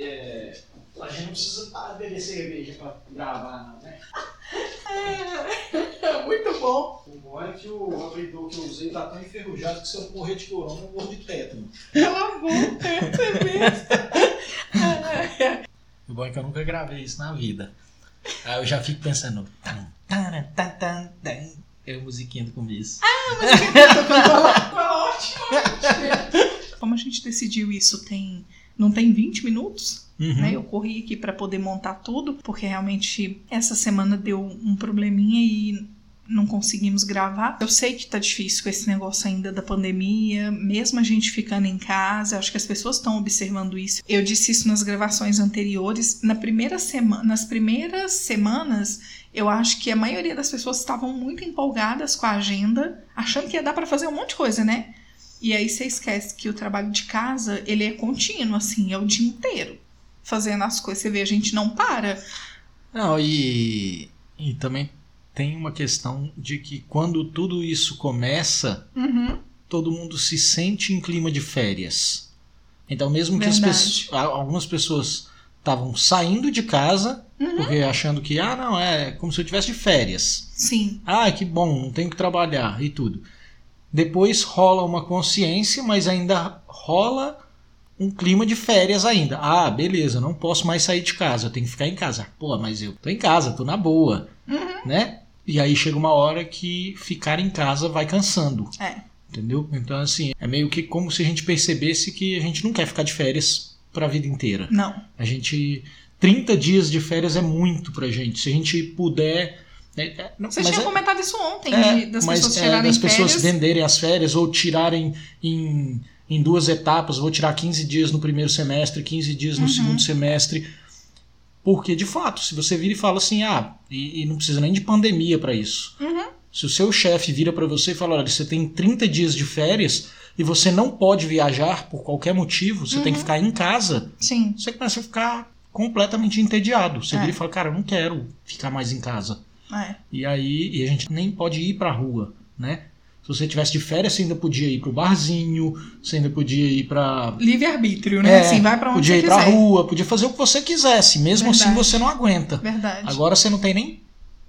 É, a gente não precisa parar de beber cerveja pra gravar, não, né? É, muito bom. O bom é que o abridor que eu usei tá tão enferrujado que se eu morrer de corona, eu morro de tétano. Cala a boca, é mesmo. O bom é que eu nunca gravei isso na vida. Aí eu já fico pensando. Tan, tan, tan, tan, tan. É a musiquinha do começo. Como a gente decidiu isso tem. Não tem 20 minutos? Uhum. né? Eu corri aqui para poder montar tudo, porque realmente essa semana deu um probleminha e não conseguimos gravar. Eu sei que tá difícil com esse negócio ainda da pandemia, mesmo a gente ficando em casa, acho que as pessoas estão observando isso. Eu disse isso nas gravações anteriores. Na primeira semana, nas primeiras semanas, eu acho que a maioria das pessoas estavam muito empolgadas com a agenda, achando que ia dar para fazer um monte de coisa, né? E aí você esquece que o trabalho de casa, ele é contínuo, assim, é o dia inteiro fazendo as coisas. Você vê, a gente não para. Não, e, e também tem uma questão de que quando tudo isso começa, Uhum. todo mundo se sente em clima de férias. Então, mesmo que as Verdade. pessoas, algumas pessoas estavam saindo de casa, Uhum. porque achando que, ah, não, é como se eu tivesse de férias. Sim. Ah, que bom, não tenho que trabalhar e tudo. Depois rola uma consciência, mas ainda rola um clima de férias ainda. Ah, beleza, não posso mais sair de casa, eu tenho que ficar em casa. Pô, mas eu tô em casa, tô na boa, Uhum. né? E aí chega uma hora que ficar em casa vai cansando. É. Entendeu? Então, assim, é meio que como se a gente percebesse que a gente não quer ficar de férias pra vida inteira. Não. A gente. 30 dias de férias é muito pra gente. Se a gente puder. É- é- não, mas tinham é- comentado isso ontem, é, de- das mas, pessoas é, tirarem das pessoas férias. venderem as férias ou tirarem em, em duas etapas. Vou tirar 15 dias no primeiro semestre, 15 dias no Uhum. segundo semestre. Porque, de fato, se você vira e fala assim, ah, e, e não precisa nem de pandemia pra isso. Uhum. Se o seu chefe vira pra você e fala, olha, você tem 30 dias de férias e você não pode viajar por qualquer motivo, você Uhum. tem que ficar em casa, Sim. você começa a ficar completamente entediado. Você É. vira e fala, cara, eu não quero ficar mais em casa. É. E aí e a gente nem pode ir pra rua, né? Se você tivesse de férias, você ainda podia ir pro barzinho, você ainda podia ir pra. Livre-arbítrio, né? É, assim, vai pra onde podia ir pra quiser. rua, podia fazer o que você quisesse. Mesmo assim Verdade. você não aguenta. Verdade. Agora você não tem nem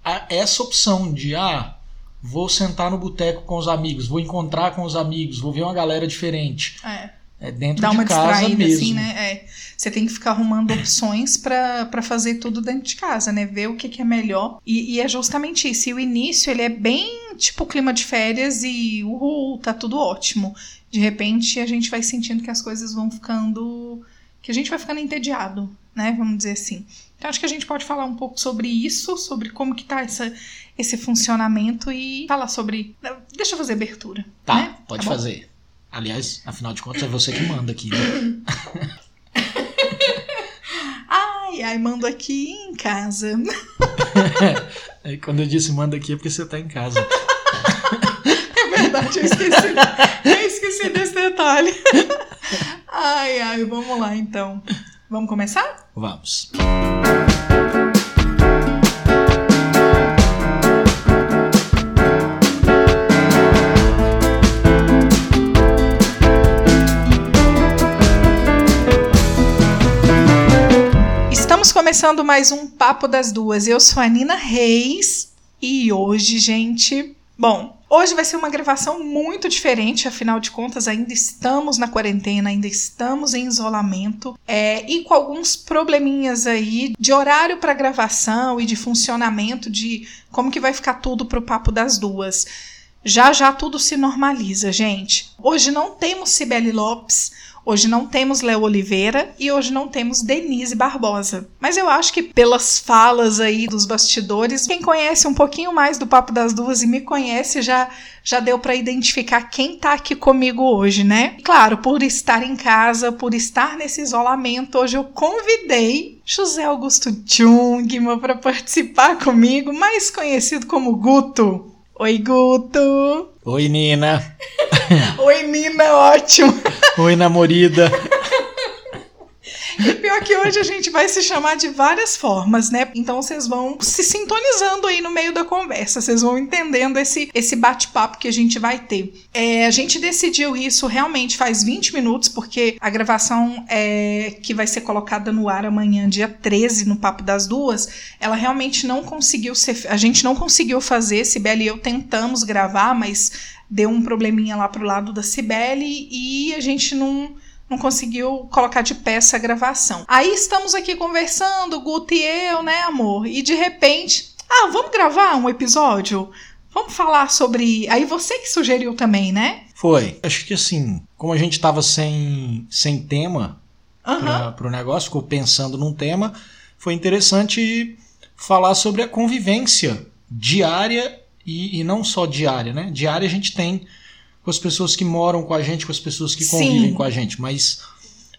a- essa opção de, ah, vou sentar no boteco com os amigos, vou encontrar com os amigos, vou ver uma galera diferente. É. É dentro Dá de uma casa distraída, mesmo. assim, né? É. Você tem que ficar arrumando opções pra fazer tudo dentro de casa, né? Ver o que, que é melhor. E, e é justamente isso. E o início, ele é bem tipo clima de férias e uhul, tá tudo ótimo. De repente, a gente vai sentindo que as coisas vão ficando. que a gente vai ficando entediado, né? Vamos dizer assim. Então, acho que a gente pode falar um pouco sobre isso, sobre como que tá essa, esse funcionamento e falar sobre. Deixa eu fazer abertura. Tá, né? pode bom? fazer. Aliás, afinal de contas, é você que manda aqui, né? Ai, ai, mando aqui em casa. É, Quando eu disse manda aqui é porque você tá em casa. É verdade, eu esqueci. eu esqueci desse detalhe. Ai, ai, vamos lá então. Vamos começar? Vamos. Estamos começando mais um Papo das Duas. Eu sou a Nina Reis e hoje, gente. Bom, hoje vai ser uma gravação muito diferente, afinal de contas, ainda estamos na quarentena, ainda estamos em isolamento é, e com alguns probleminhas aí de horário para gravação e de funcionamento, de como que vai ficar tudo pro Papo das Duas. Já já tudo se normaliza, gente. Hoje não temos Cibele Lopes, hoje não temos Léo Oliveira e hoje não temos Denise Barbosa. Mas eu acho que pelas falas aí dos bastidores, quem conhece um pouquinho mais do Papo das Duas e me conhece já já deu para identificar quem tá aqui comigo hoje, né? Claro, por estar em casa, por estar nesse isolamento, hoje eu convidei José Augusto Jungmann para participar comigo, mais conhecido como Guto. Oi, Guto! Oi, Nina. Oi, Nina, ótimo! Oi, namorida. E pior que hoje a gente vai se chamar de várias formas, né? Então vocês vão se sintonizando aí no meio da conversa, vocês vão entendendo esse, esse bate-papo que a gente vai ter. É, a gente decidiu isso realmente faz 20 minutos, porque a gravação é, que vai ser colocada no ar amanhã, dia 13, no Papo das Duas, ela realmente não conseguiu ser. A gente não conseguiu fazer, Sibeli e eu tentamos gravar, mas deu um probleminha lá pro lado da Cibele e a gente não não conseguiu colocar de pé essa gravação. Aí estamos aqui conversando, Guto e eu, né, amor? E de repente, ah, vamos gravar um episódio? Vamos falar sobre. Aí você que sugeriu também, né? Foi. Acho que assim, como a gente tava sem, sem tema uhum. para o negócio, ficou pensando num tema, foi interessante falar sobre a convivência diária e, e não só diária, né? Diária a gente tem com as pessoas que moram com a gente, com as pessoas que convivem Sim. com a gente, mas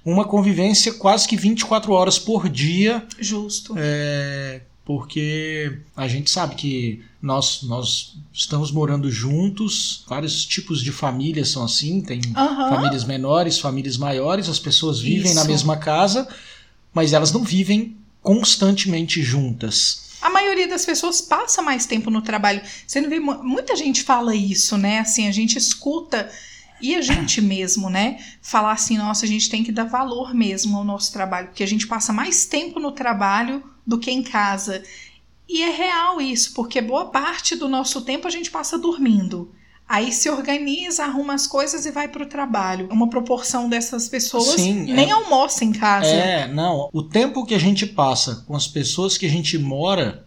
uma convivência quase que 24 horas por dia. Justo. É, porque a gente sabe que nós, nós estamos morando juntos, vários tipos de famílias são assim, tem uhum. famílias menores, famílias maiores, as pessoas vivem Isso. na mesma casa, mas elas não vivem constantemente juntas a maioria das pessoas passa mais tempo no trabalho. Você não vê muita gente fala isso, né? Assim, a gente escuta e a gente mesmo, né? Falar assim, nossa, a gente tem que dar valor mesmo ao nosso trabalho, porque a gente passa mais tempo no trabalho do que em casa. E é real isso, porque boa parte do nosso tempo a gente passa dormindo. Aí se organiza, arruma as coisas e vai para o trabalho. Uma proporção dessas pessoas Sim, nem é, almoça em casa. É, não. O tempo que a gente passa com as pessoas que a gente mora,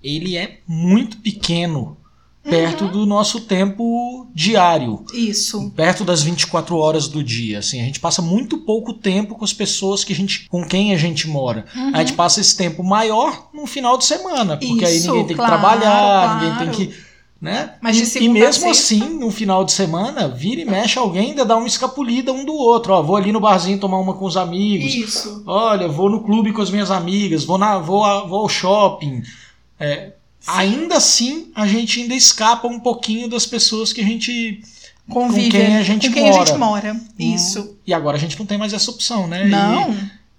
ele é muito pequeno perto uhum. do nosso tempo diário. Isso. Perto das 24 horas do dia, assim, a gente passa muito pouco tempo com as pessoas que a gente com quem a gente mora. Uhum. A gente passa esse tempo maior no final de semana, porque Isso, aí ninguém tem claro, que trabalhar, claro. ninguém tem que né? Mas de e, e mesmo assim, no final de semana, vira e mexe alguém ainda dá uma escapulida um do outro. Ó, vou ali no barzinho tomar uma com os amigos. Isso. Olha, vou no clube com as minhas amigas, vou, na, vou, vou ao shopping. É, ainda assim, a gente ainda escapa um pouquinho das pessoas que a gente convive, com quem a gente, com quem mora. A gente mora. Hum. Isso. E agora a gente não tem mais essa opção, né? Não.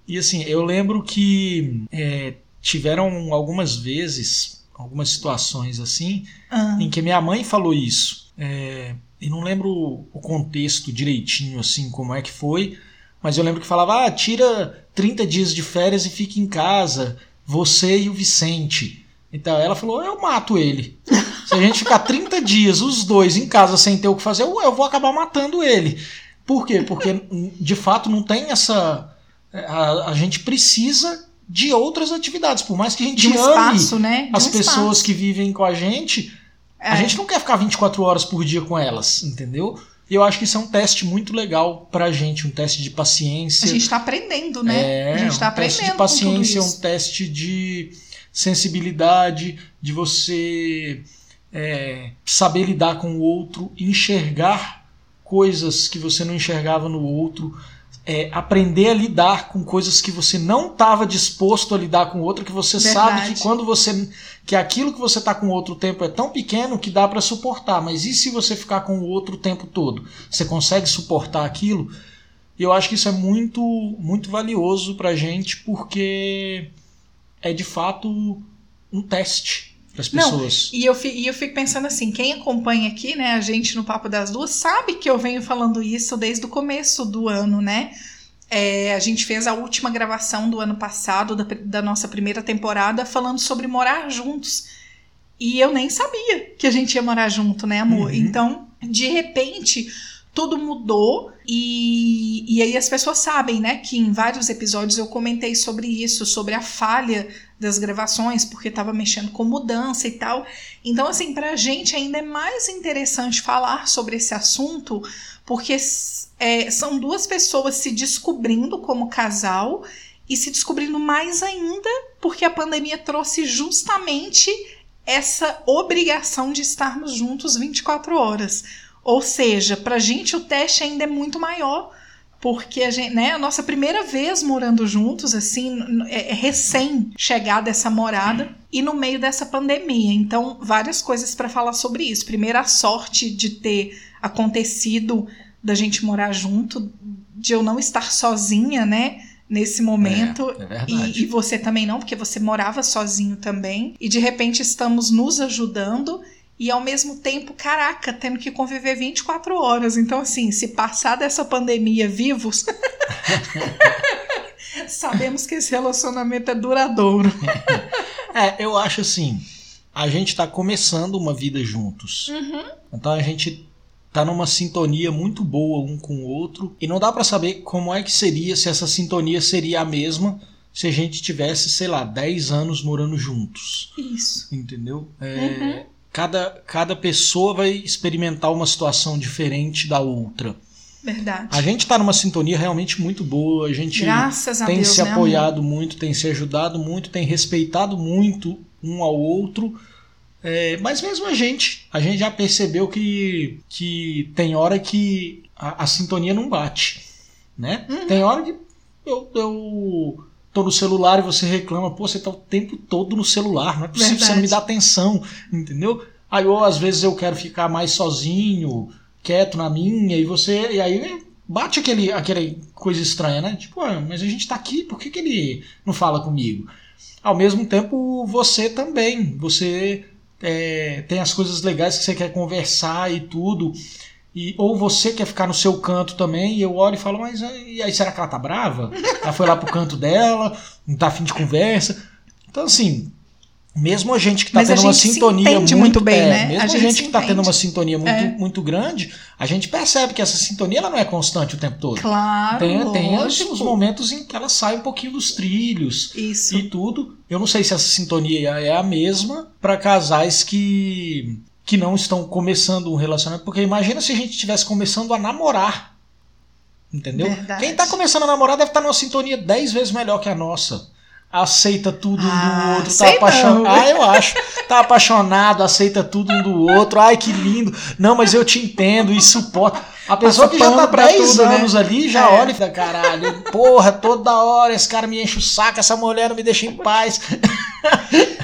E, e assim, eu lembro que é, tiveram algumas vezes algumas situações assim, ah. em que minha mãe falou isso. É, e não lembro o contexto direitinho, assim, como é que foi, mas eu lembro que falava: ah, tira 30 dias de férias e fica em casa, você e o Vicente. Então ela falou: eu mato ele. Se a gente ficar 30 dias, os dois, em casa sem ter o que fazer, eu, eu vou acabar matando ele. Por quê? Porque de fato não tem essa. A, a gente precisa de outras atividades. Por mais que a gente um ame espaço, né? as um pessoas espaço. que vivem com a gente, é. a gente não quer ficar 24 horas por dia com elas, entendeu? E eu acho que isso é um teste muito legal pra gente, um teste de paciência. A gente tá aprendendo, né? É, a gente tá um aprendendo. teste de paciência, um teste de sensibilidade, de você é, saber lidar com o outro, enxergar coisas que você não enxergava no outro é, aprender a lidar com coisas que você não estava disposto a lidar com outro, que você Verdade. sabe que quando você que aquilo que você está com outro tempo é tão pequeno que dá para suportar, mas e se você ficar com o outro o tempo todo? Você consegue suportar aquilo? E eu acho que isso é muito muito valioso para gente porque é de fato um teste para as pessoas. Não, e eu, e eu fico pensando assim, quem acompanha aqui, né, a gente no Papo das Duas, sabe que eu venho falando isso desde o começo do ano, né? É, a gente fez a última gravação do ano passado, da, da nossa primeira temporada, falando sobre morar juntos. E eu nem sabia que a gente ia morar junto, né, amor? Uhum. Então, de repente, tudo mudou e, e aí as pessoas sabem, né, que em vários episódios eu comentei sobre isso, sobre a falha das gravações, porque estava mexendo com mudança e tal. Então, assim, para a gente ainda é mais interessante falar sobre esse assunto, porque é, são duas pessoas se descobrindo como casal e se descobrindo mais ainda porque a pandemia trouxe justamente essa obrigação de estarmos juntos 24 horas. Ou seja, para a gente o teste ainda é muito maior, porque a gente, né, a nossa primeira vez morando juntos, assim, é, é recém chegada essa morada e no meio dessa pandemia. Então, várias coisas para falar sobre isso. Primeiro, a sorte de ter acontecido da gente morar junto, de eu não estar sozinha, né? nesse momento. É, é. E, e você também não, porque você morava sozinho também. E de repente estamos nos ajudando e ao mesmo tempo, caraca, tendo que conviver 24 horas. Então, assim, se passar dessa pandemia vivos, sabemos que esse relacionamento é duradouro. É, eu acho assim, a gente tá começando uma vida juntos. Uhum. Então a gente tá numa sintonia muito boa um com o outro e não dá para saber como é que seria se essa sintonia seria a mesma se a gente tivesse, sei lá, 10 anos morando juntos. Isso. Entendeu? É, Uhum. Cada, cada pessoa vai experimentar uma situação diferente da outra. Verdade. A gente tá numa sintonia realmente muito boa, a gente Graças a tem Deus, se né, amor? apoiado muito, tem se ajudado muito, tem respeitado muito um ao outro. É, mas mesmo a gente, a gente já percebeu que, que tem hora que a, a sintonia não bate, né? Uhum. Tem hora que eu, eu tô no celular e você reclama, pô, você tá o tempo todo no celular, não é possível, você não me Verdade. dá atenção, entendeu? Aí ou às vezes eu quero ficar mais sozinho, quieto na minha, e você. E aí bate aquele, aquele coisa estranha, né? Tipo, ah, mas a gente tá aqui, por que, que ele não fala comigo? Ao mesmo tempo, você também. Você é, tem as coisas legais que você quer conversar e tudo. E, ou você quer ficar no seu canto também, e eu olho e falo, mas e aí será que ela tá brava? Ela foi lá pro canto dela, não tá afim de conversa. Então, assim, mesmo a gente que tá Mas a tendo uma gente sintonia muito, muito bem, é, né? Mesmo A a gente gente, se que tá tendo uma sintonia muito, É. muito grande, a gente percebe que essa sintonia ela não é constante o tempo todo. Claro, Tem, tem os momentos em que ela sai um pouquinho dos trilhos Isso. e tudo. Eu não sei se essa sintonia é a mesma para casais que que não estão começando um relacionamento, porque imagina se a gente estivesse começando a namorar. Entendeu? Verdade. Quem tá começando a namorar deve estar numa sintonia 10 vezes melhor que a nossa. Aceita tudo um Ah, do outro, sei tá apaixonado. Ah, eu acho. Tá apaixonado, aceita tudo um do outro. Ai, que lindo. Não, mas eu te entendo e suporto. A pessoa que já tá pano pra 10 tudo, né? anos ali já É. olha e fala, caralho, porra, toda hora esse cara me enche o saco, essa mulher não me deixa em paz.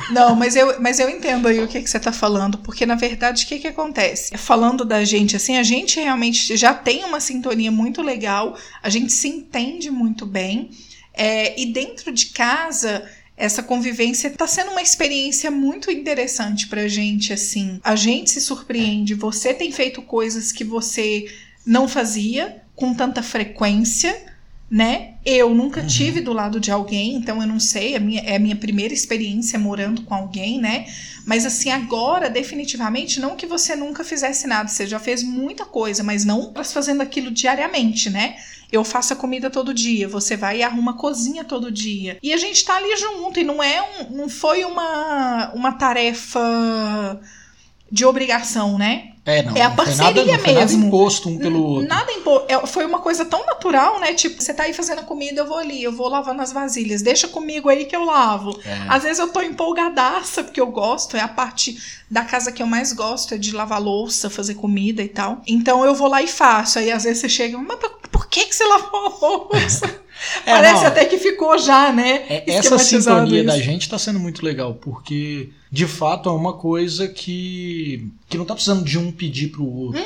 Não, mas eu, mas eu entendo aí o que, que você tá falando, porque na verdade o que, que acontece? Falando da gente assim, a gente realmente já tem uma sintonia muito legal, a gente se entende muito bem, é, e dentro de casa. Essa convivência tá sendo uma experiência muito interessante pra gente, assim. A gente se surpreende. Você tem feito coisas que você não fazia com tanta frequência, né? Eu nunca Uhum. tive do lado de alguém, então eu não sei, é a minha, é a minha primeira experiência morando com alguém, né? Mas assim, agora, definitivamente, não que você nunca fizesse nada, você já fez muita coisa, mas não fazendo aquilo diariamente, né? Eu faço a comida todo dia, você vai e arruma a cozinha todo dia. E a gente tá ali junto, e não é um, não foi uma, uma tarefa de obrigação, né? É, não. É a nada, parceria nada mesmo. imposto um pelo outro. Nada impo... é, Foi uma coisa tão natural, né? Tipo, você tá aí fazendo a comida, eu vou ali, eu vou lavando as vasilhas. Deixa comigo aí que eu lavo. É. Às vezes eu tô empolgadaça, porque eu gosto, é a parte da casa que eu mais gosto, é de lavar louça, fazer comida e tal. Então eu vou lá e faço. Aí às vezes você chega, mas por, por que, que você lavou a louça? É, Parece não. até que ficou já, né? É, essa sintonia isso. da gente tá sendo muito legal, porque de fato é uma coisa que, que não tá precisando de um pedir pro outro.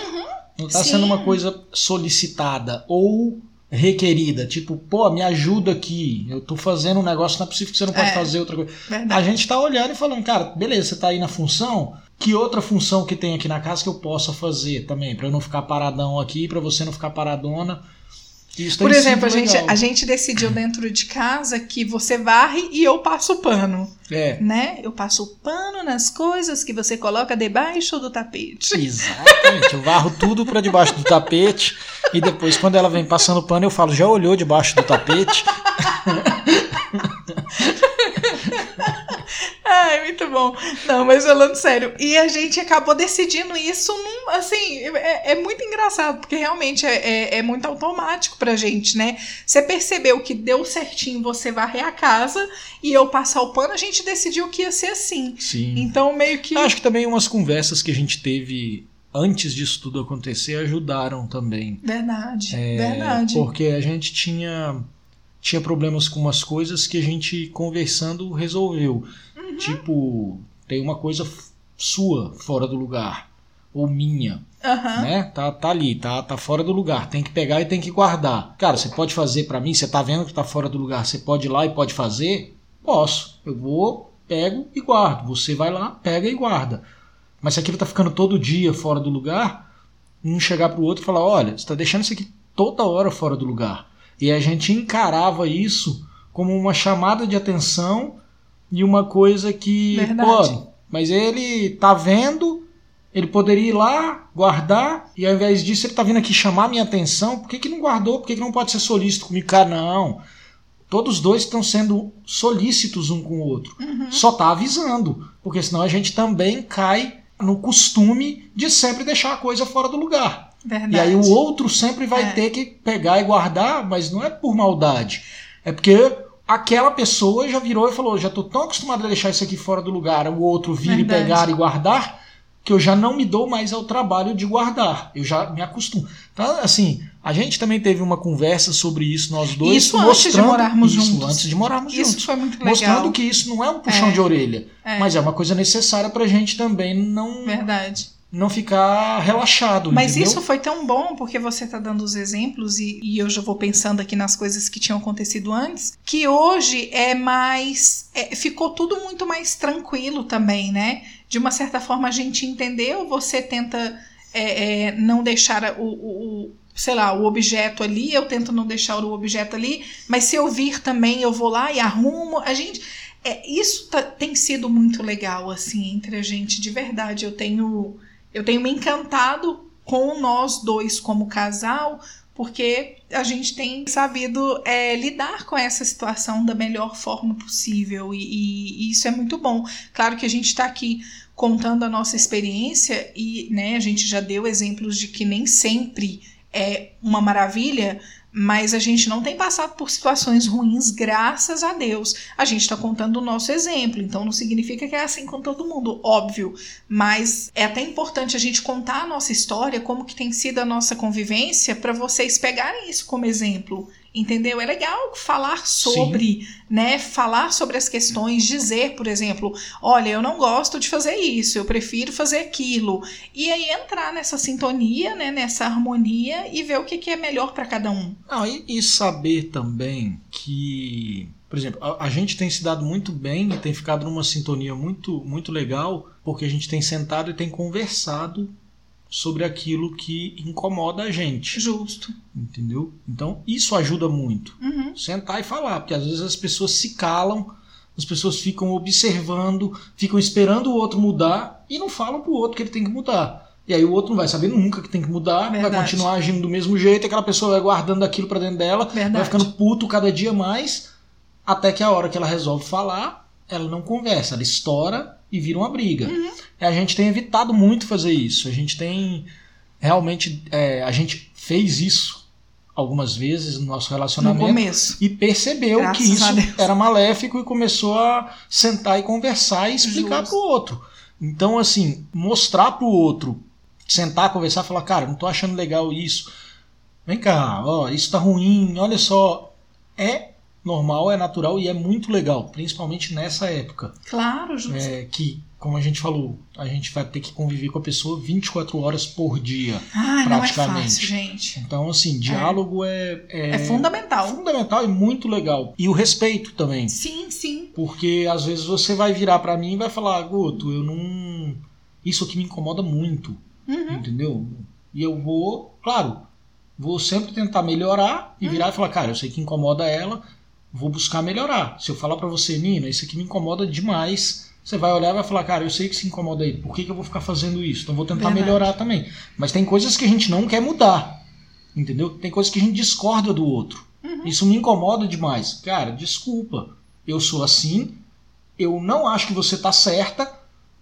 não tá Uhum. sim. sendo uma coisa solicitada ou requerida. Tipo, pô, me ajuda aqui. Eu tô fazendo um negócio, não é possível que você não pode É. fazer outra coisa. A Verdade. gente tá olhando e falando, cara, beleza, você tá aí na função. Que outra função que tem aqui na casa que eu possa fazer também? Pra eu não ficar paradão aqui, pra você não ficar paradona. Isso Por exemplo, a gente, legal. a gente decidiu dentro de casa que você varre e eu passo o pano. É. né? Eu passo o pano nas coisas que você coloca debaixo do tapete. Exatamente. Eu varro tudo pra debaixo do tapete e depois, quando ela vem passando pano, eu falo: já olhou debaixo do tapete? Ai, muito bom. Não, mas falando sério. E a gente acabou decidindo isso num, assim, é, é muito engraçado, porque realmente é, é, é muito automático pra gente, né? Você percebeu que deu certinho você varrer a casa e eu passar o pano, a gente decidiu que ia ser assim. Sim. Então, meio que. Acho que também umas conversas que a gente teve antes disso tudo acontecer ajudaram também. Verdade, É, verdade. Porque a gente tinha, tinha problemas com umas coisas que a gente conversando resolveu. Uhum. Tipo, tem uma coisa sua fora do lugar. ou minha. Aham. Né? Tá, tá ali, tá, tá fora do lugar. Tem que pegar e tem que guardar. Cara, você pode fazer pra mim? Você tá vendo que tá fora do lugar? Você pode ir lá e pode fazer? Posso. Eu vou, pego e guardo. Você vai lá, pega e guarda. Mas se aquilo tá ficando todo dia fora do lugar, um chegar pro outro e falar: olha, você tá deixando isso aqui toda hora fora do lugar. E a gente encarava isso como uma chamada de atenção e uma coisa que, Verdade. pô, mas ele tá vendo, ele poderia ir lá, guardar, e ao invés disso ele tá vindo aqui chamar minha atenção, por que, que não guardou? Por que, que não pode ser solícito comigo? Cara, não. Todos dois estão sendo solícitos um com o outro. Uhum. Só tá avisando, porque senão a gente também cai no costume de sempre deixar a coisa fora do lugar. Verdade. E aí o outro sempre vai É. ter que pegar e guardar, mas não é por maldade. É porque aquela pessoa já virou e falou: já tô tão acostumado a deixar isso aqui fora do lugar, o outro vir e Verdade. pegar e guardar, que eu já não me dou mais ao trabalho de guardar. Eu já me acostumo. Então, assim, a gente também teve uma conversa sobre isso, nós dois. Isso antes de morarmos isso, juntos. Antes de morarmos Isso juntos. foi muito legal. Mostrando que isso não é um puxão É. de orelha, É. mas é uma coisa necessária pra gente também não, Verdade. Não ficar relaxado. Mas entendeu? isso foi tão bom porque você tá dando os exemplos e, e eu já vou pensando aqui nas coisas que tinham acontecido antes, que hoje é mais. é, ficou tudo muito mais tranquilo também, né? De uma certa forma a gente entendeu, você tenta é, é, não deixar o, o- o- sei lá, o objeto ali, eu tento não deixar o objeto ali, mas se eu vir também, eu vou lá e arrumo. A gente. É, isso tá- tem sido muito legal, assim, entre a gente, de verdade. Eu tenho. Eu tenho me encantado com nós dois como casal, porque a gente tem sabido é, lidar com essa situação da melhor forma possível, e, e- e isso é muito bom. Claro que a gente está aqui contando a nossa experiência e né, a gente já deu exemplos de que nem sempre é uma maravilha, mas a gente não tem passado por situações ruins, graças a Deus. A gente está contando o nosso exemplo, então não significa que é assim com todo mundo, óbvio. Mas é até importante a gente contar a nossa história, como que tem sido a nossa convivência, para vocês pegarem isso como exemplo. Entendeu? É legal falar sobre, né? Falar sobre as questões, dizer, por exemplo, olha, eu não gosto de fazer isso, eu prefiro fazer aquilo. E aí entrar nessa sintonia, né? Nessa harmonia e ver o que, que é melhor para cada um. Não, e, e saber também que, por exemplo, a, a gente tem se dado muito bem e tem ficado numa sintonia muito, muito legal, porque a gente tem sentado e tem conversado sobre aquilo que incomoda a gente, Justo. entendeu? Então isso ajuda muito. Uhum. Sentar e falar, porque às vezes as pessoas se calam, as pessoas ficam observando, ficam esperando o outro mudar e não falam pro outro que ele tem que mudar. E aí o outro não vai saber nunca que tem que mudar, vai Verdade. continuar agindo do mesmo jeito, e aquela pessoa vai guardando aquilo pra dentro dela, vai Verdade. ficando puto cada dia mais, até que a hora que ela resolve falar, ela não conversa, ela estoura e vira uma briga. Uhum. A gente tem evitado muito fazer isso. A gente tem realmente, é, a gente fez isso algumas vezes no nosso No relacionamento começo. e percebeu Graças que isso era maléfico e começou a sentar e conversar e explicar Justo. pro outro. Então, assim, mostrar pro outro, sentar, conversar, falar, cara, não tô achando legal isso. Vem cá, ó, isso tá ruim, olha só. É normal, é natural e é muito legal, principalmente nessa época. Claro, justo. É, que, como a gente falou, a gente vai ter que conviver com a pessoa 24 horas por dia. Ai, não é praticamente. fácil, gente. Então, assim, diálogo é, é, É fundamental. fundamental e muito legal. E o respeito também. Sim, sim. Porque às vezes você vai virar pra mim e vai falar, Guto, eu não. Isso aqui me incomoda muito, Uhum. entendeu? E eu vou, claro, vou sempre tentar melhorar Uhum. e virar e falar, cara, eu sei que incomoda ela, vou buscar melhorar. Se eu falar pra você, Nina, isso aqui me incomoda demais, você vai olhar e vai falar, cara, eu sei que se incomoda aí, por que, que eu vou ficar fazendo isso? Então vou tentar Verdade. melhorar também. Mas tem coisas que a gente não quer mudar, entendeu? Tem coisas que a gente discorda do outro. Uhum. Isso me incomoda demais. Cara, desculpa. Eu sou assim. Eu não acho que você tá certa.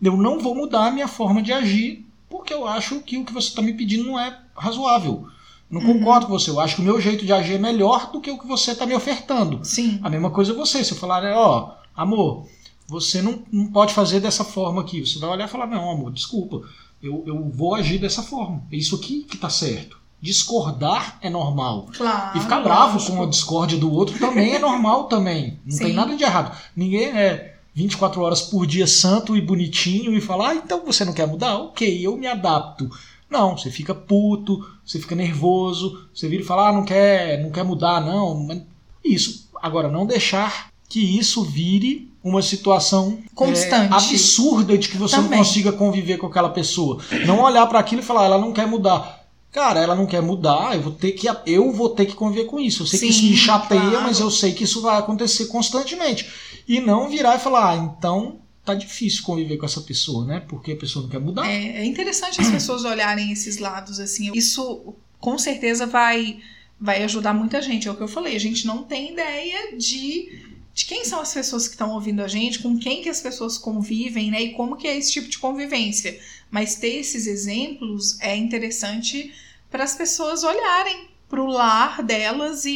Eu não vou mudar a minha forma de agir porque eu acho que o que você está me pedindo não é razoável. Não Uhum. concordo com você. Eu acho que o meu jeito de agir é melhor do que o que você está me ofertando. Sim. A mesma coisa você. Se eu falar, né, ó, amor, você não, não pode fazer dessa forma aqui. Você vai olhar e falar, não, amor, desculpa. Eu, eu vou agir dessa forma. É isso aqui que tá certo. Discordar é normal. Claro. E ficar bravo lógico. com a discórdia do outro também é normal também. Não Sim. tem nada de errado. Ninguém é. 24 horas por dia santo e bonitinho e falar, ah, então você não quer mudar? Ok, eu me adapto. Não, você fica puto, você fica nervoso, você vira e fala, ah, não quer, não quer mudar, não. Isso. Agora, não deixar que isso vire uma situação constante, é, absurda de que você Também. não consiga conviver com aquela pessoa. Não olhar para aquilo e falar, ela não quer mudar. Cara, ela não quer mudar, eu vou ter que eu vou ter que conviver com isso. Eu sei Sim, que isso me chateia, claro. mas eu sei que isso vai acontecer constantemente. E não virar e falar, ah, então tá difícil conviver com essa pessoa, né? Porque a pessoa não quer mudar. É, é interessante as pessoas olharem esses lados assim. Isso com certeza vai vai ajudar muita gente. É o que eu falei. A gente não tem ideia de de quem são as pessoas que estão ouvindo a gente, com quem que as pessoas convivem, né? E como que é esse tipo de convivência. Mas ter esses exemplos é interessante para as pessoas olharem para o lar delas e,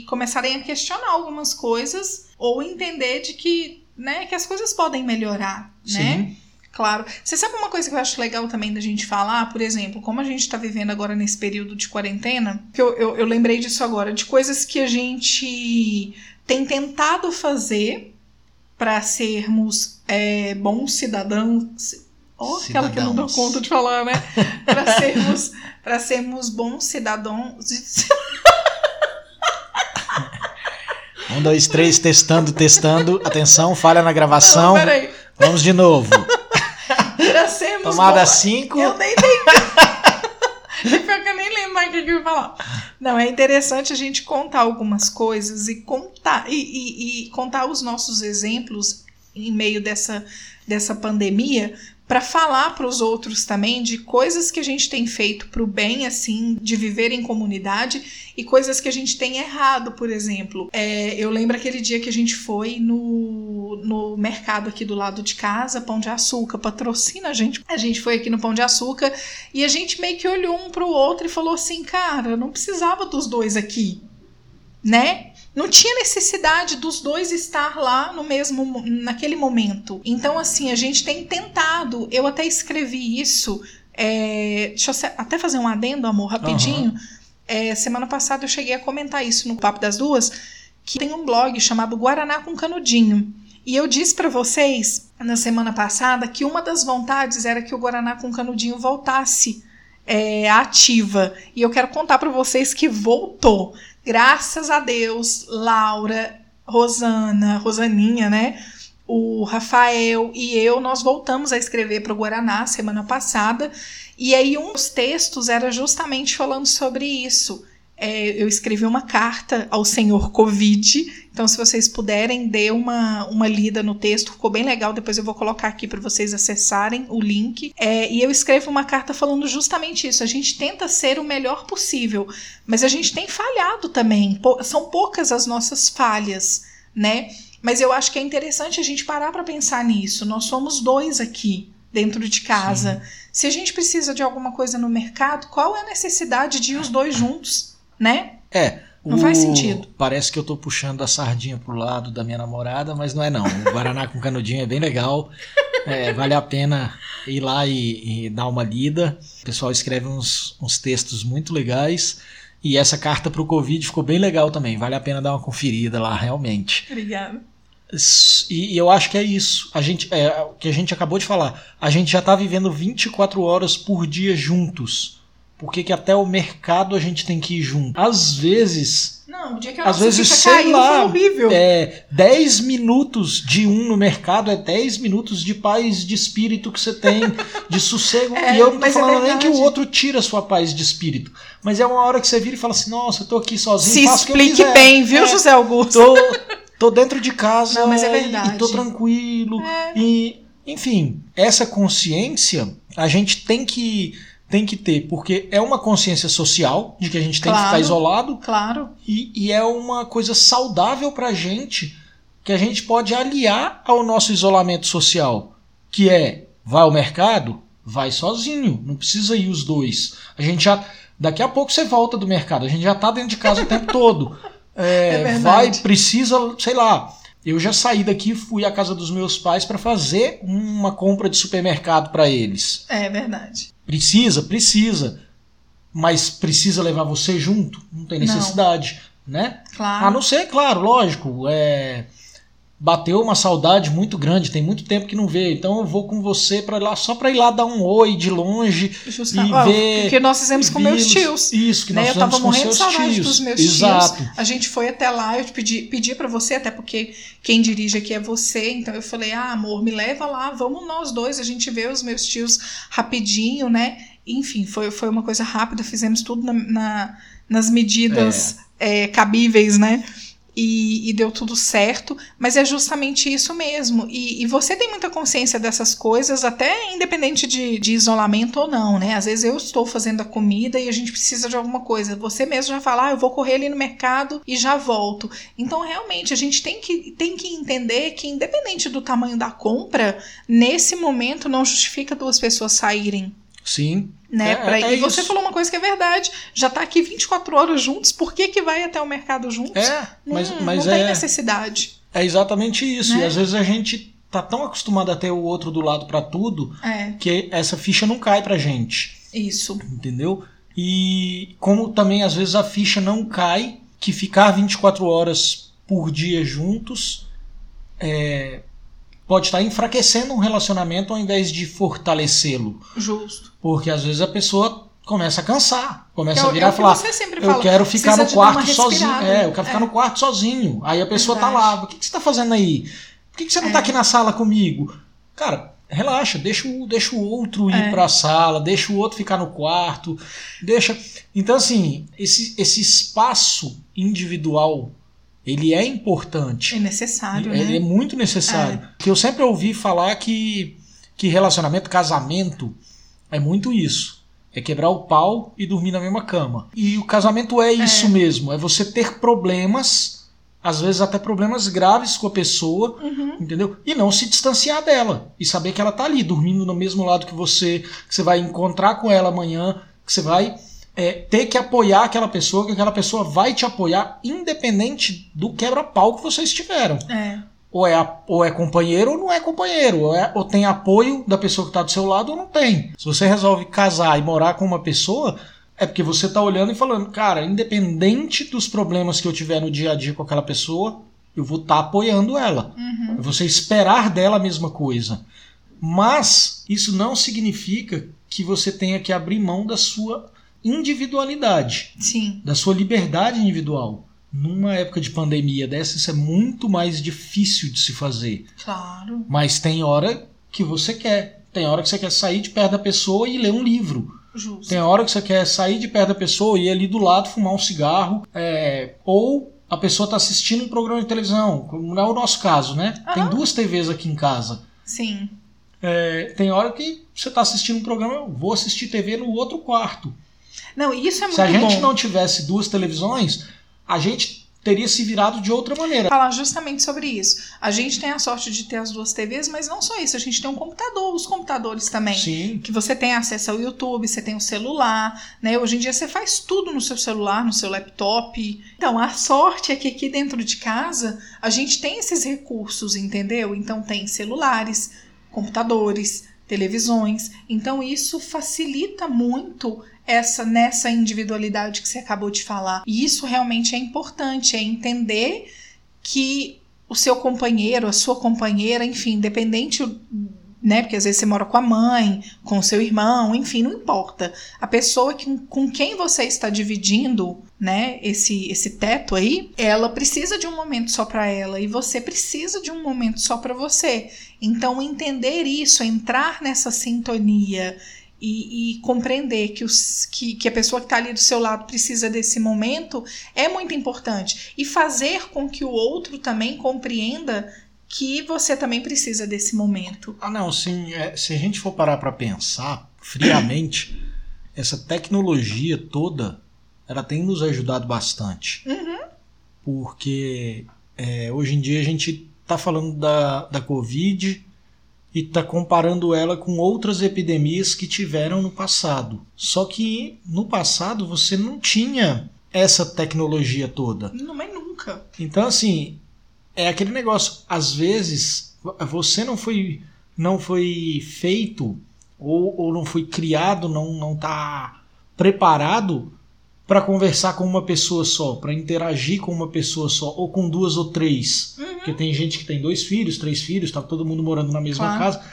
e começarem a questionar algumas coisas ou entender de que, né, que as coisas podem melhorar, né? Sim. Claro. Você sabe uma coisa que eu acho legal também da gente falar? Por exemplo, como a gente está vivendo agora nesse período de quarentena, que eu, eu, eu lembrei disso agora, de coisas que a gente tem tentado fazer para sermos é, bons cidadãos. Oh, aquela que eu não dou conta de falar, né? Para sermos, pra sermos bons cidadãos. Um, dois, três, testando, testando. Atenção, falha na gravação. Não, peraí. Vamos de novo. Para sermos Tomada bons- 5. Eu nem lembro. Pior que eu nem lembro mais o que que eu ia falar. Não, é interessante a gente contar algumas coisas e contar e, e- e contar os nossos exemplos em meio dessa, dessa pandemia para falar para os outros também de coisas que a gente tem feito para o bem, assim, de viver em comunidade e coisas que a gente tem errado, por exemplo. É, eu lembro aquele dia que a gente foi no, no mercado aqui do lado de casa, Pão de Açúcar, patrocina a gente. A gente foi aqui no Pão de Açúcar e a gente meio que olhou um pro outro e falou assim, cara, não precisava dos dois aqui, né? Não tinha necessidade dos dois estar lá no mesmo mo- naquele momento. Então, assim, a gente tem tentado. Eu até escrevi isso. é, deixa eu até fazer um adendo, amor, rapidinho. É, semana passada eu cheguei a comentar isso no Papo das Duas, que tem um blog chamado Guaraná com Canudinho. E eu disse pra vocês na semana passada que uma das vontades era que o Guaraná com Canudinho voltasse é, ativa. E eu quero contar pra vocês que voltou. Graças a Deus, Laura, Rosana, Rosaninha, né? O Rafael e eu, nós voltamos a escrever para o Guaraná semana passada. E aí, um dos textos era justamente falando sobre isso. É, eu escrevi uma carta ao senhor Covid. Então, se vocês puderem, dê uma, uma lida no texto, ficou bem legal. Depois eu vou colocar aqui para vocês acessarem o link. É, e eu escrevo uma carta falando justamente isso. A gente tenta ser o melhor possível, mas a gente tem falhado também. Pou- são poucas as nossas falhas, né? Mas eu acho que é interessante a gente parar para pensar nisso. Nós somos dois aqui dentro de casa. Se a gente precisa de alguma coisa no mercado, qual é a necessidade de ir os dois juntos, né? É. Não faz sentido. Parece que eu tô puxando a sardinha pro lado da minha namorada, mas não é não. O Guaraná com canudinho é bem legal. É, vale a pena ir lá e, e dar uma lida. O pessoal escreve uns, uns textos muito legais. E essa carta pro Covid ficou bem legal também. Vale a pena dar uma conferida lá, realmente. Obrigada. E, e eu acho que é isso. A gente, é, o que a gente acabou de falar. A gente já tá vivendo 24 horas por dia juntos. Por que, que até o mercado a gente tem que ir junto? Às vezes, Não, o dia que a às vezes, sei caiu lá, foi horrível. é 10 minutos de um no mercado é 10 minutos de paz de espírito que você tem, de sossego. É, e eu não tô é falando nem que o outro tira a sua paz de espírito. Mas é uma hora que você vira e fala assim: nossa, eu tô aqui sozinho, Se faço o que eu explique quiser. bem, viu, É, José Augusto? tô, tô dentro de casa Não, mas é e- verdade. e tô tranquilo. É. E, enfim, essa consciência a gente tem que, tem que ter, porque é uma consciência social de que a gente tem que Claro. ficar isolado Claro. e, e é uma coisa saudável pra gente que a gente pode aliar ao nosso isolamento social, que é vai ao mercado, vai sozinho, não precisa ir os dois. A gente já daqui a pouco você volta do mercado, a gente já tá dentro de casa o tempo todo. É, É vai, precisa, sei lá. Eu já saí daqui, fui à casa dos meus pais para fazer uma compra de supermercado para eles. É verdade. Precisa, precisa. Mas precisa levar você junto? Não tem Não. necessidade, né? Claro. A não ser, claro, lógico, é, bateu uma saudade muito grande, tem muito tempo que não vê, então eu vou com você para lá só para ir lá dar um oi de longe Justa- e Ó, ver que nós fizemos com meus tios. Isso que nós Né? Eu fizemos tava com morrendo de saudade tios. dos meus Exato. tios. A gente foi até lá, eu te pedi, pedi para você, até porque quem dirige aqui é você. Então eu falei: ah, amor, me leva lá, vamos nós dois, a gente vê os meus tios rapidinho, né? Enfim, foi, foi uma coisa rápida, fizemos tudo na, na- nas medidas é, cabíveis, né? E, e deu tudo certo, mas é justamente isso mesmo. E, e você tem muita consciência dessas coisas, até independente de, de isolamento ou não, né? Às vezes eu estou fazendo a comida e a gente precisa de alguma coisa. Você mesmo já fala, ah, eu vou correr ali no mercado e já volto. Então, realmente, a gente tem que, tem que entender que, independente do tamanho da compra, nesse momento não justifica duas pessoas saírem Sim. Né? É- pra- é e você isso. falou uma coisa que é verdade. Já tá aqui 24 horas juntos, por que, que vai até o mercado juntos? É, mas, Não- mas não tem é, necessidade. é exatamente isso. Né? E às vezes a gente tá tão acostumado a ter o outro do lado para tudo É, que essa ficha não cai pra gente. isso. entendeu? E como também às vezes a ficha não cai, que ficar 24 horas por dia juntos é, pode estar enfraquecendo um relacionamento ao invés de fortalecê-lo. Justo. Porque às vezes a pessoa começa a cansar, começa Que é a virar é e falar. Eu fala, quero ficar no quarto sozinho. É, eu quero ficar É. no quarto sozinho. Aí a pessoa tá Verdade. lá. O que, que você tá fazendo aí? Por que, que você não É. tá aqui na sala comigo? Cara, relaxa, deixa o, deixa o outro ir É. pra sala, deixa o outro ficar no quarto, deixa. Então, assim, esse, esse espaço individual, ele é importante. É necessário, Ele é né? muito necessário. Porque eu sempre ouvi falar que, que relacionamento, casamento, é muito isso. É quebrar o pau e dormir na mesma cama. E o casamento é isso mesmo. É você ter problemas, às vezes até problemas graves com a pessoa, Uhum. entendeu? E não se distanciar dela. E saber que ela tá ali, dormindo no mesmo lado que você, que você vai encontrar com ela amanhã, que você vai é, ter que apoiar aquela pessoa, que aquela pessoa vai te apoiar, independente do quebra-pau que vocês tiveram. É, Ou é, ou é companheiro ou não é companheiro. Ou, é- ou tem apoio da pessoa que está do seu lado ou não tem. Se você resolve casar e morar com uma pessoa, é porque você está olhando e falando, cara, independente dos problemas que eu tiver no dia a dia com aquela pessoa, eu vou estar apoiando ela. uhum. É você esperar dela a mesma coisa. Mas isso não significa que você tenha que abrir mão da sua individualidade sim. da sua liberdade individual. Numa época de pandemia dessa, isso é muito mais difícil de se fazer. Claro. Mas tem hora que você quer. Tem hora que você quer sair de perto da pessoa e ler um livro. Justo. Tem hora que você quer sair de perto da pessoa e ir ali do lado fumar um cigarro. é, ou a pessoa está assistindo um programa de televisão, como não é o nosso caso, né? Tem duas TVs aqui em casa. Sim. É, tem hora que você está assistindo um programa, vou assistir TV no outro quarto. Não, isso é muito Se a gente bom. não tivesse duas televisões, a gente teria se virado de outra maneira. falar justamente sobre isso. A gente tem a sorte de ter as duas TVs, mas não só isso, a gente tem um computador, os computadores também. Sim, Que você tem acesso ao YouTube, você tem o celular, né? Hoje em dia você faz tudo no seu celular, no seu laptop. Então, a sorte é que aqui dentro de casa a gente tem esses recursos, entendeu? Então tem celulares, computadores, televisões. Então isso facilita muito essa nessa individualidade que você acabou de falar. E isso realmente é importante, é entender que o seu companheiro, a sua companheira, enfim, independente, né? Porque às vezes você mora com a mãe, com o seu irmão, enfim, não importa. A pessoa que, com quem você está dividindo, né, esse, esse teto aí, ela precisa de um momento só para ela e você precisa de um momento só para você. Então, entender isso, entrar nessa sintonia e, e compreender que, os, que, que a pessoa que está ali do seu lado precisa desse momento é muito importante. E fazer com que o outro também compreenda que você também precisa desse momento. Ah, não, sim. é, se a gente for parar para pensar friamente, essa tecnologia toda, ela tem nos ajudado bastante. Uhum. Porque é, hoje em dia a gente tá falando da, da Covid e tá comparando ela com outras epidemias que tiveram no passado. Só que no passado você não tinha essa tecnologia toda. Não, mas nunca. Então, assim, é aquele negócio. Às vezes, você não foi, não foi feito ou, ou não foi criado, não, não tá preparado para conversar com uma pessoa só, para interagir com uma pessoa só, ou com duas ou três. Uhum. Porque tem gente que tem dois filhos, três filhos, tá todo mundo morando na mesma Claro. casa.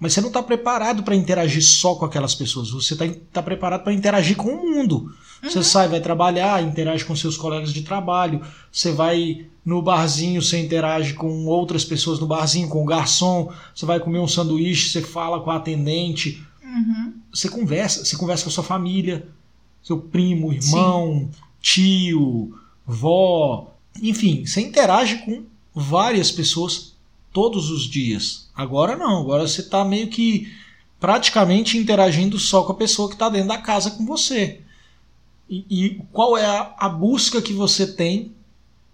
Mas você não está preparado para interagir só com aquelas pessoas. Você está tá preparado para interagir com o mundo. Você sai, vai trabalhar, interage com seus colegas de trabalho. Você vai no barzinho, você interage com outras pessoas no barzinho, com o garçom. Você vai comer um sanduíche, você fala com a atendente. Uhum. Você conversa, você conversa com a sua família, seu primo, irmão, tio, vó, enfim, você interage com várias pessoas todos os dias. Agora não, agora você está meio que praticamente interagindo só com a pessoa que está dentro da casa com você. E, e qual é a, a busca que você tem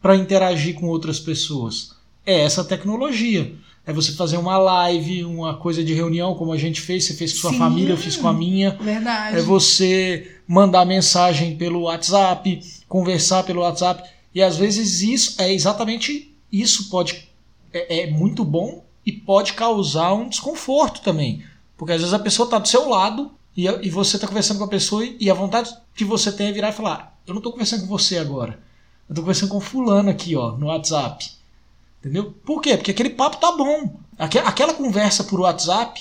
para interagir com outras pessoas? É essa tecnologia. É você fazer uma live, uma coisa de reunião, como a gente fez, você fez com sua Sim. família, eu fiz com a minha. Verdade. É você mandar mensagem pelo WhatsApp, conversar pelo WhatsApp. E às vezes isso é exatamente isso pode é, é muito bom e pode causar um desconforto também. Porque às vezes a pessoa está do seu lado e, e você está conversando com a pessoa e, e a vontade que você tem é virar e falar: Eu não estou conversando com você agora. Eu estou conversando com fulano aqui, ó, no WhatsApp. Entendeu? Por quê? Porque aquele papo tá bom. Aque- Aquela conversa por WhatsApp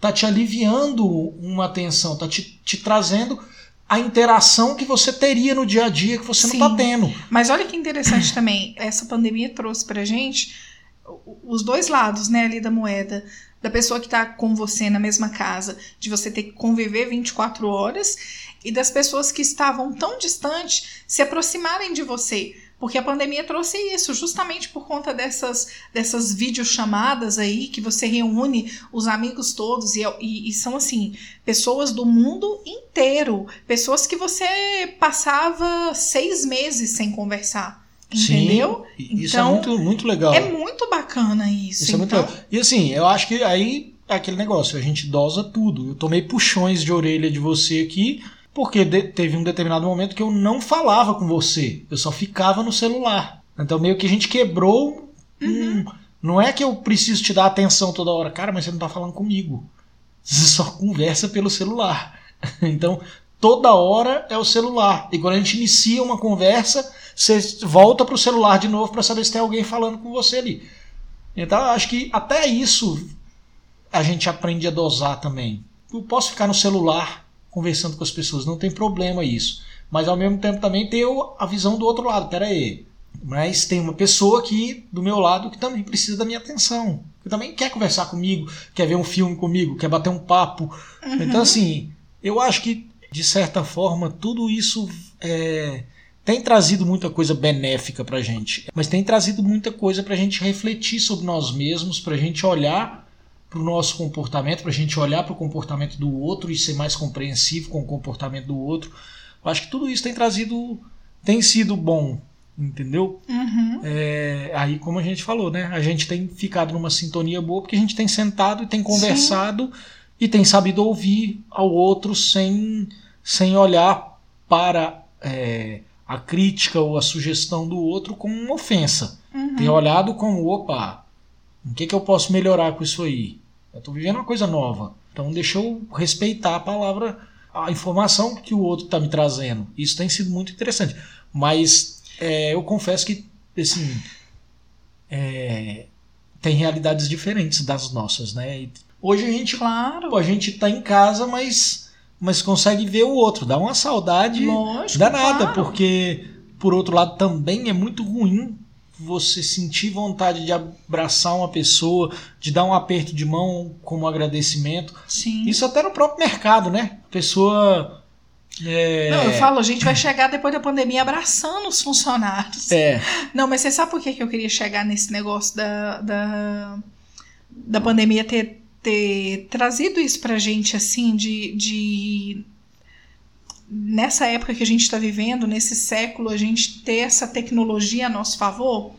tá te aliviando uma tensão, tá te, te trazendo a interação que você teria no dia a dia que você Sim. não tá tendo. Mas olha que interessante também, essa pandemia trouxe pra gente os dois lados, né, ali da moeda. Da pessoa que tá com você na mesma casa, de você ter que conviver 24 horas, e das pessoas que estavam tão distantes se aproximarem de você. Porque a pandemia trouxe isso, justamente por conta dessas, dessas videochamadas aí, que você reúne os amigos todos, e, e- e são assim, pessoas do mundo inteiro. Pessoas que você passava seis meses sem conversar. Entendeu? Sim, e isso Então, é muito, muito legal. É muito bacana isso. Isso é muito então, legal. E assim, eu acho que aí é aquele negócio, a gente dosa tudo. Eu tomei puxões de orelha de você aqui, porque teve um determinado momento que eu não falava com você. Eu só ficava no celular. Então meio que a gente quebrou. um- não é que eu preciso te dar atenção toda hora. Cara, mas você não tá falando comigo. Você só conversa pelo celular. Então, toda hora é o celular. E quando a gente inicia uma conversa, você volta pro celular de novo para saber se tem alguém falando com você ali. Então, acho que até isso a gente aprende a dosar também. Eu posso ficar no celular conversando com as pessoas, não tem problema isso. Mas ao mesmo tempo também ter o- a visão do outro lado. Pera aí. Mas tem uma pessoa aqui do meu lado que também precisa da minha atenção. Que também quer conversar comigo, quer ver um filme comigo, quer bater um papo. Então, assim, eu acho que, de certa forma, tudo isso é, tem trazido muita coisa benéfica pra gente. Mas tem trazido muita coisa pra gente refletir sobre nós mesmos, pra gente olhar pro nosso comportamento, pra gente olhar pro comportamento do outro e ser mais compreensivo com o comportamento do outro. Eu acho que tudo isso tem trazido, tem sido bom, entendeu? uhum, É, aí, como a gente falou, né? A gente tem ficado numa sintonia boa porque a gente tem sentado e tem conversado e tem sabido ouvir ao outro sem, sem olhar para é, a crítica ou a sugestão do outro como uma ofensa. uhum. Tem olhado como, opa, o que, que eu posso melhorar com isso aí? Eu estou vivendo uma coisa nova. Então deixa eu respeitar a palavra, a informação que o outro está me trazendo. Isso tem sido muito interessante. Mas é, eu confesso que, assim, é, tem realidades diferentes das nossas, né? E hoje a gente, Claro, a gente tá em casa, mas, mas consegue ver o outro. Dá uma saudade lógico. danada, claro. porque por outro lado também é muito ruim você sentir vontade de abraçar uma pessoa, de dar um aperto de mão como agradecimento. Sim. Isso até no próprio mercado, né? A pessoa. É, Não, eu falo, a gente vai chegar depois da pandemia abraçando os funcionários. é, Não, mas você sabe por que eu queria chegar nesse negócio da, da, da pandemia ter, ter trazido isso pra gente, assim, de, de. Nessa época que a gente está vivendo, nesse século, a gente ter essa tecnologia a nosso favor?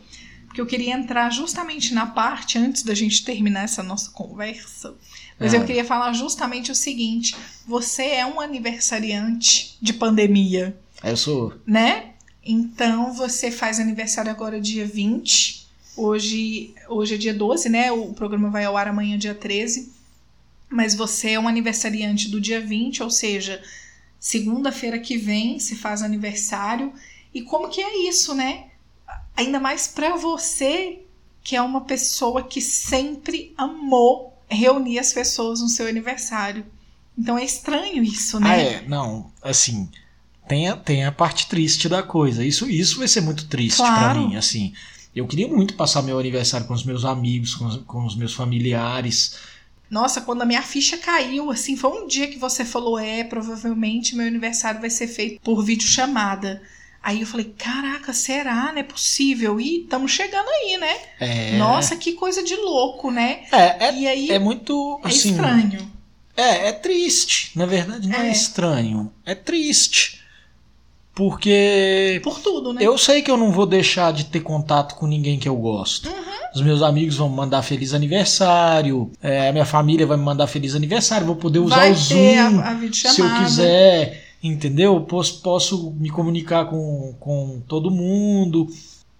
Porque eu queria entrar justamente na parte, antes da gente terminar essa nossa conversa, mas Ah. eu queria falar justamente o seguinte: você é um aniversariante de pandemia eu sou. né? Então você faz aniversário agora dia 20. Hoje, hoje é dia 12, né? O programa vai ao ar amanhã, dia 13. Mas você é um aniversariante do dia 20, ou seja, segunda-feira que vem se faz aniversário. E como que é isso, né? Ainda mais para você que é uma pessoa que sempre amou reunir as pessoas no seu aniversário. Então é estranho isso, né? Ah, é, não, assim, tem a, tem a parte triste da coisa. Isso, isso vai ser muito triste Claro. pra mim, assim. Eu queria muito passar meu aniversário com os meus amigos, com os, com os meus familiares. Nossa, quando a minha ficha caiu, assim, foi um dia que você falou: é, provavelmente meu aniversário vai ser feito por videochamada. Aí eu falei: caraca, será? Não é possível? E estamos chegando aí, né? É, Nossa, que coisa de louco, né? é, é, e aí é muito, é assim... estranho. É, é triste. Na verdade, não é, É. estranho. É triste. Porque Por tudo, né? eu sei que eu não vou deixar de ter contato com ninguém que eu gosto. Uhum. Os meus amigos vão me mandar feliz aniversário. é, a minha família vai me mandar feliz aniversário. Vou poder usar vai o Zoom a, a se eu quiser. Entendeu? Posso, posso me comunicar com, com todo mundo.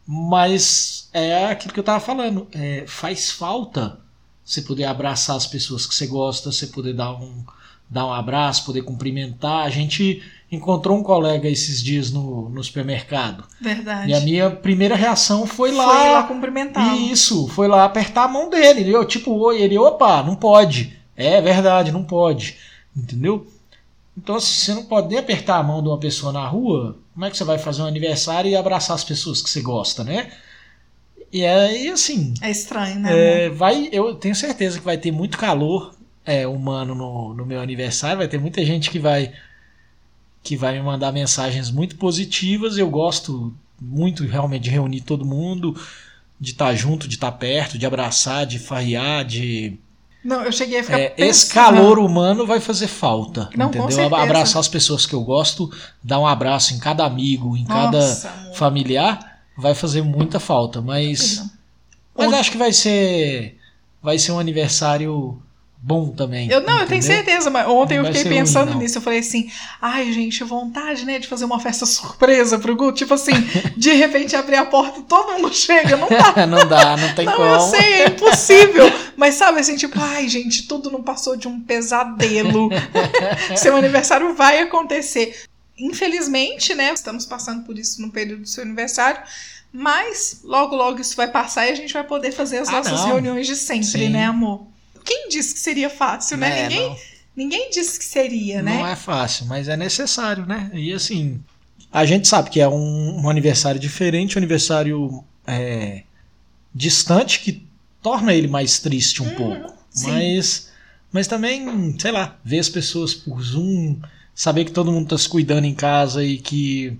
Mas é aquilo que eu tava falando. é, faz falta você poder abraçar as pessoas que você gosta, você poder dar um, dar um abraço, poder cumprimentar. A gente encontrou um colega esses dias no, no supermercado. Verdade. E a minha primeira reação foi lá. Foi lá cumprimentá-lo. Isso, foi lá apertar a mão dele. Eu, tipo, oi, ele, opa, não pode. É verdade, não pode. Entendeu? Então, se você não pode nem apertar a mão de uma pessoa na rua, como é que você vai fazer um aniversário e abraçar as pessoas que você gosta, né? E aí, assim, É estranho, né? é, vai, eu tenho certeza que vai ter muito calor é, humano no, no meu aniversário. Vai ter muita gente que vai que vai me mandar mensagens muito positivas. Eu gosto muito realmente de reunir todo mundo, de estar junto, de estar perto, de abraçar, de farrear, de Não, eu cheguei a ficar é, pensando. esse calor humano vai fazer falta, Não, entendeu? Abraçar as pessoas que eu gosto, dar um abraço em cada amigo, em cada Nossa, amor. familiar, vai fazer muita falta. Mas mas acho que vai ser vai ser um aniversário bom também. Eu, não, eu tenho entendeu? certeza, mas ontem Não eu fiquei ruim, pensando não. nisso. Eu falei assim, ai, gente, vontade, né, de fazer uma festa surpresa pro Gu. Tipo assim, de repente abrir a porta todo mundo chega. Não dá. não dá, não tem Não, como. eu sei, é impossível. Mas sabe assim, tipo, ai, gente, tudo não passou de um pesadelo. seu aniversário vai acontecer. Infelizmente, né? Estamos passando por isso no período do seu aniversário. Mas logo, logo isso vai passar e a gente vai poder fazer as Ah, nossas não. reuniões de sempre, Sim. né, amor? Quem disse que seria fácil, né? É, ninguém, não, ninguém disse que seria, né? não é fácil, mas é necessário, né? E assim, a gente sabe que é um, um aniversário diferente, um aniversário é, distante que torna ele mais triste um pouco. Uhum, sim. Mas, mas também, sei lá, ver as pessoas por Zoom, saber que todo mundo tá se cuidando em casa e que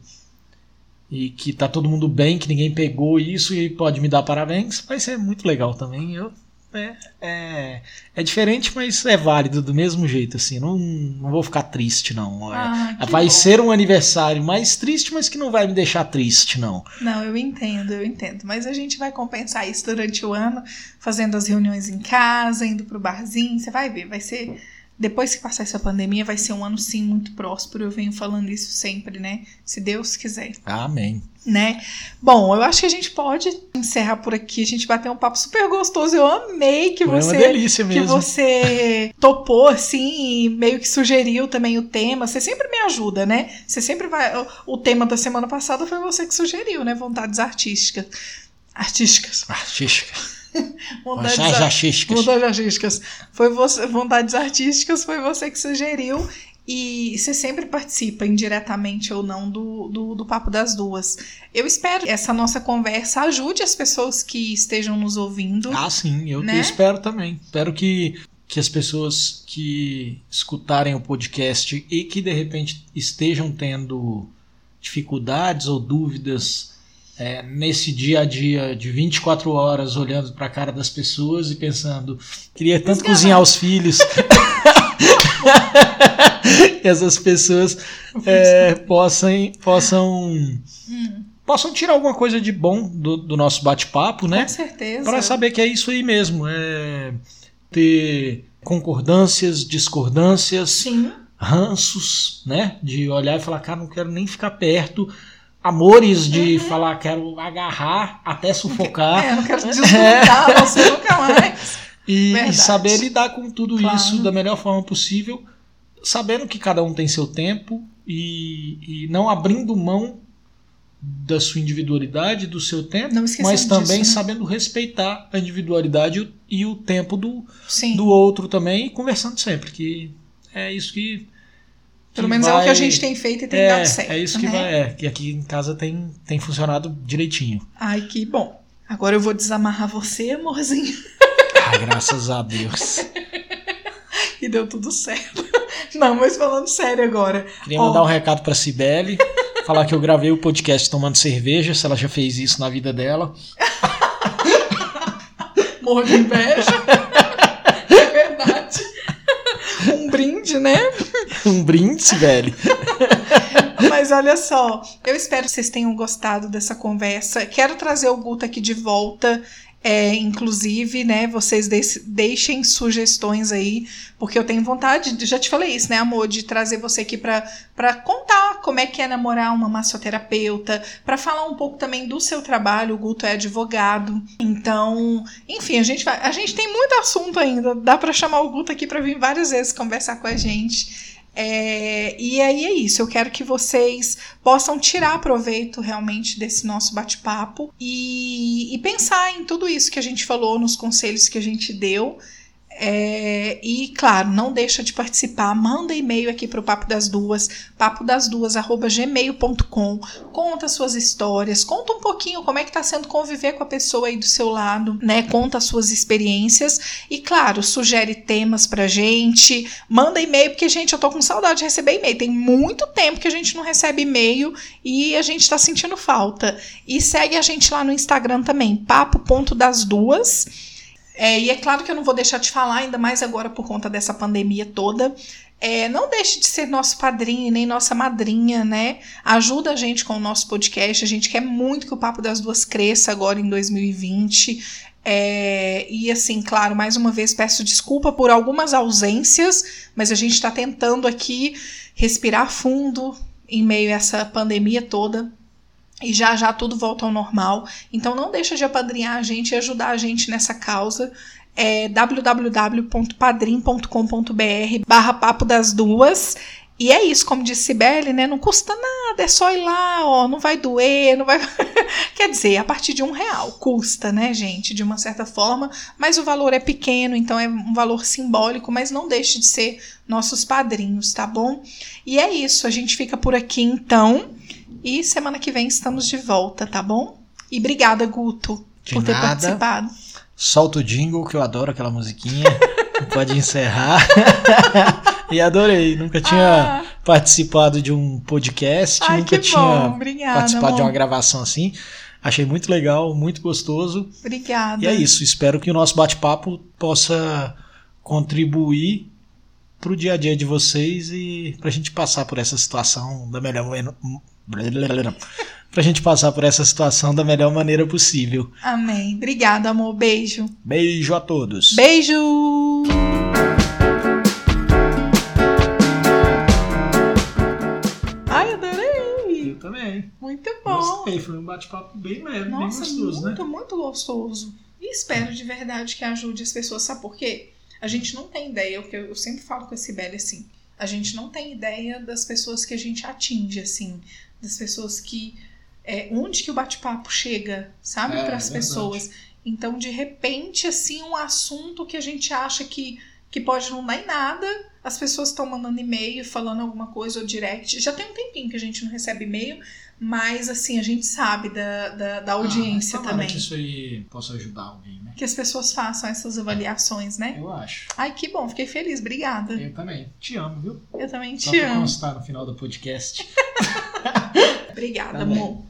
e que tá todo mundo bem, que ninguém pegou isso e pode me dar parabéns, vai ser muito legal também. Eu, é, é, é diferente, mas é válido do mesmo jeito, assim. Não, não vou ficar triste, não. É, Ah, que vai bom. ser um aniversário mais triste, mas que não vai me deixar triste, não. Não, eu entendo, eu entendo. Mas a gente vai compensar isso durante o ano, fazendo as reuniões em casa, indo pro barzinho. Você vai ver, vai ser. Depois que passar essa pandemia, vai ser um ano sim muito próspero. Eu venho falando isso sempre, né? Se Deus quiser, Amém. né? Bom, eu acho que a gente pode encerrar por aqui. A gente bateu um papo super gostoso. Eu amei que uma você delícia que mesmo. você topou, assim, e meio que sugeriu também o tema. Você sempre me ajuda, né? Você sempre vai. o- tema da semana passada foi você que sugeriu, né? Vontades artísticas. Artísticas. Artística. Vontades, As ar- artísticas. vontades artísticas. Foi você, vontades artísticas foi você que sugeriu. E você sempre participa, indiretamente ou não, do, do, do Papo das Duas. Eu espero que essa nossa conversa ajude as pessoas que estejam nos ouvindo. Ah, sim, eu Né? espero também. Espero que, que as pessoas que escutarem o podcast e que de repente estejam tendo dificuldades ou dúvidas é, nesse dia a dia de 24 horas olhando para a cara das pessoas e pensando, queria tanto cozinhar os filhos. Essas pessoas é, possam, possam, Hum, possam tirar alguma coisa de bom do, do nosso bate-papo, né? Com certeza. Para saber que é isso aí mesmo, é ter concordâncias, discordâncias, Sim. ranços, né? De olhar e falar, cara, não quero nem ficar perto. Amores de falar, quero agarrar até sufocar. É, eu não quero desgrudar você nunca mais. E, e saber lidar com tudo Claro. isso da melhor forma possível, sabendo que cada um tem seu tempo e, e não abrindo mão da sua individualidade, do seu tempo, mas também disso, né? sabendo respeitar a individualidade e o, e o tempo do, Sim. do outro também, e conversando sempre, que é isso que. Pelo menos é o que a vai- gente tem feito e tem é, dado certo. É isso que né? vai. É, que aqui em casa tem, tem funcionado direitinho. Ai, que bom. Agora eu vou desamarrar você, amorzinho. Ai, graças a Deus. E deu tudo certo. Não, mas falando sério agora. Queria Ó. mandar um recado pra Cibele, falar que eu gravei o podcast tomando cerveja, se ela já fez isso na vida dela. Morro de inveja. é verdade. Um brinde, né? Um brinde, Cibele. Mas olha só, eu espero que vocês tenham gostado dessa conversa. Quero trazer o Guto aqui de volta. É, inclusive, né, vocês deix- deixem sugestões aí, porque eu tenho vontade, de- já te falei isso, né, amor, de trazer você aqui pra contar como é que é namorar uma massoterapeuta, pra falar um pouco também do seu trabalho. O Guto é advogado, então, enfim, a gente vai, a gente tem muito assunto ainda. Dá pra chamar o Guto aqui pra vir várias vezes conversar com a gente. É, e aí é isso, eu quero que vocês possam tirar proveito realmente desse nosso bate-papo e, e pensar em tudo isso que a gente falou, nos conselhos que a gente deu. É, e claro, não deixa de participar, manda e-mail aqui para o Papo das Duas, papodasduas@gmail.com, conta suas histórias, conta um pouquinho como é que está sendo conviver com a pessoa aí do seu lado, né? Conta as suas experiências e claro, sugere temas pra gente, manda e-mail porque gente, eu tô com saudade de receber e-mail. Tem muito tempo que a gente não recebe e-mail e a gente tá sentindo falta. E segue a gente lá no Instagram também, papo.das duas. É, e é claro que eu não vou deixar de falar, ainda mais agora por conta dessa pandemia toda. É, não deixe de ser nosso padrinho nem nossa madrinha, né? Ajuda a gente com o nosso podcast. A gente quer muito que o Papo das Duas cresça agora em 2020. É, e assim, claro, mais uma vez peço desculpa por algumas ausências, mas a gente está tentando aqui respirar fundo em meio a essa pandemia toda. E já já tudo volta ao normal. Então não deixa de apadrinhar a gente e ajudar a gente nessa causa. É www.padrim.com.br barra papo das duas. E é isso, como disse Sibeli, né? Não custa nada, é só ir lá, ó, não vai doer, não vai. Quer dizer, a partir de um real custa, né, gente? De uma certa forma, mas o valor é pequeno, então é um valor simbólico, mas não deixe de ser nossos padrinhos, tá bom? E é isso, a gente fica por aqui então. E semana que vem estamos de volta, tá bom? E obrigada, Guto, De por ter nada. participado. Solta o jingle, que eu adoro aquela musiquinha. Pode encerrar. e adorei. Nunca tinha Ah, participado de um podcast, ai, nunca tinha obrigada. participado de amor. uma gravação assim. Achei muito legal, muito gostoso. Obrigada. E é isso. Espero que o nosso bate-papo possa contribuir para o dia a dia de vocês e para a gente passar por essa situação da melhor maneira. Pra gente passar por essa situação da melhor maneira possível. Amém. Obrigada, amor. Beijo. Beijo a todos. Beijo! Ai, adorei! Eu também. Muito bom. Gostei, foi um bate-papo bem leve, Nossa, bem gostoso, muito, né? muito gostoso. E espero de verdade que ajude as pessoas. Sabe por quê? A gente não tem ideia, o que eu, eu sempre falo com a Sibeli assim. A gente não tem ideia das pessoas que a gente atinge, assim. Das pessoas que. É, onde que o bate-papo chega, sabe? É, Para as é pessoas. Então, de repente, assim, um assunto que a gente acha que, que pode não dar em nada, as pessoas estão mandando e-mail, falando alguma coisa ou direct. Já tem um tempinho que a gente não recebe e-mail, mas assim, a gente sabe da, da, da audiência Ah, também. que isso aí possa ajudar alguém, né? Que as pessoas façam essas avaliações, né? Eu acho. Ai, que bom, fiquei feliz, obrigada. Eu também. Te amo, viu? Eu também Só te pra amo. constar no final do podcast. Obrigada, Tá amor.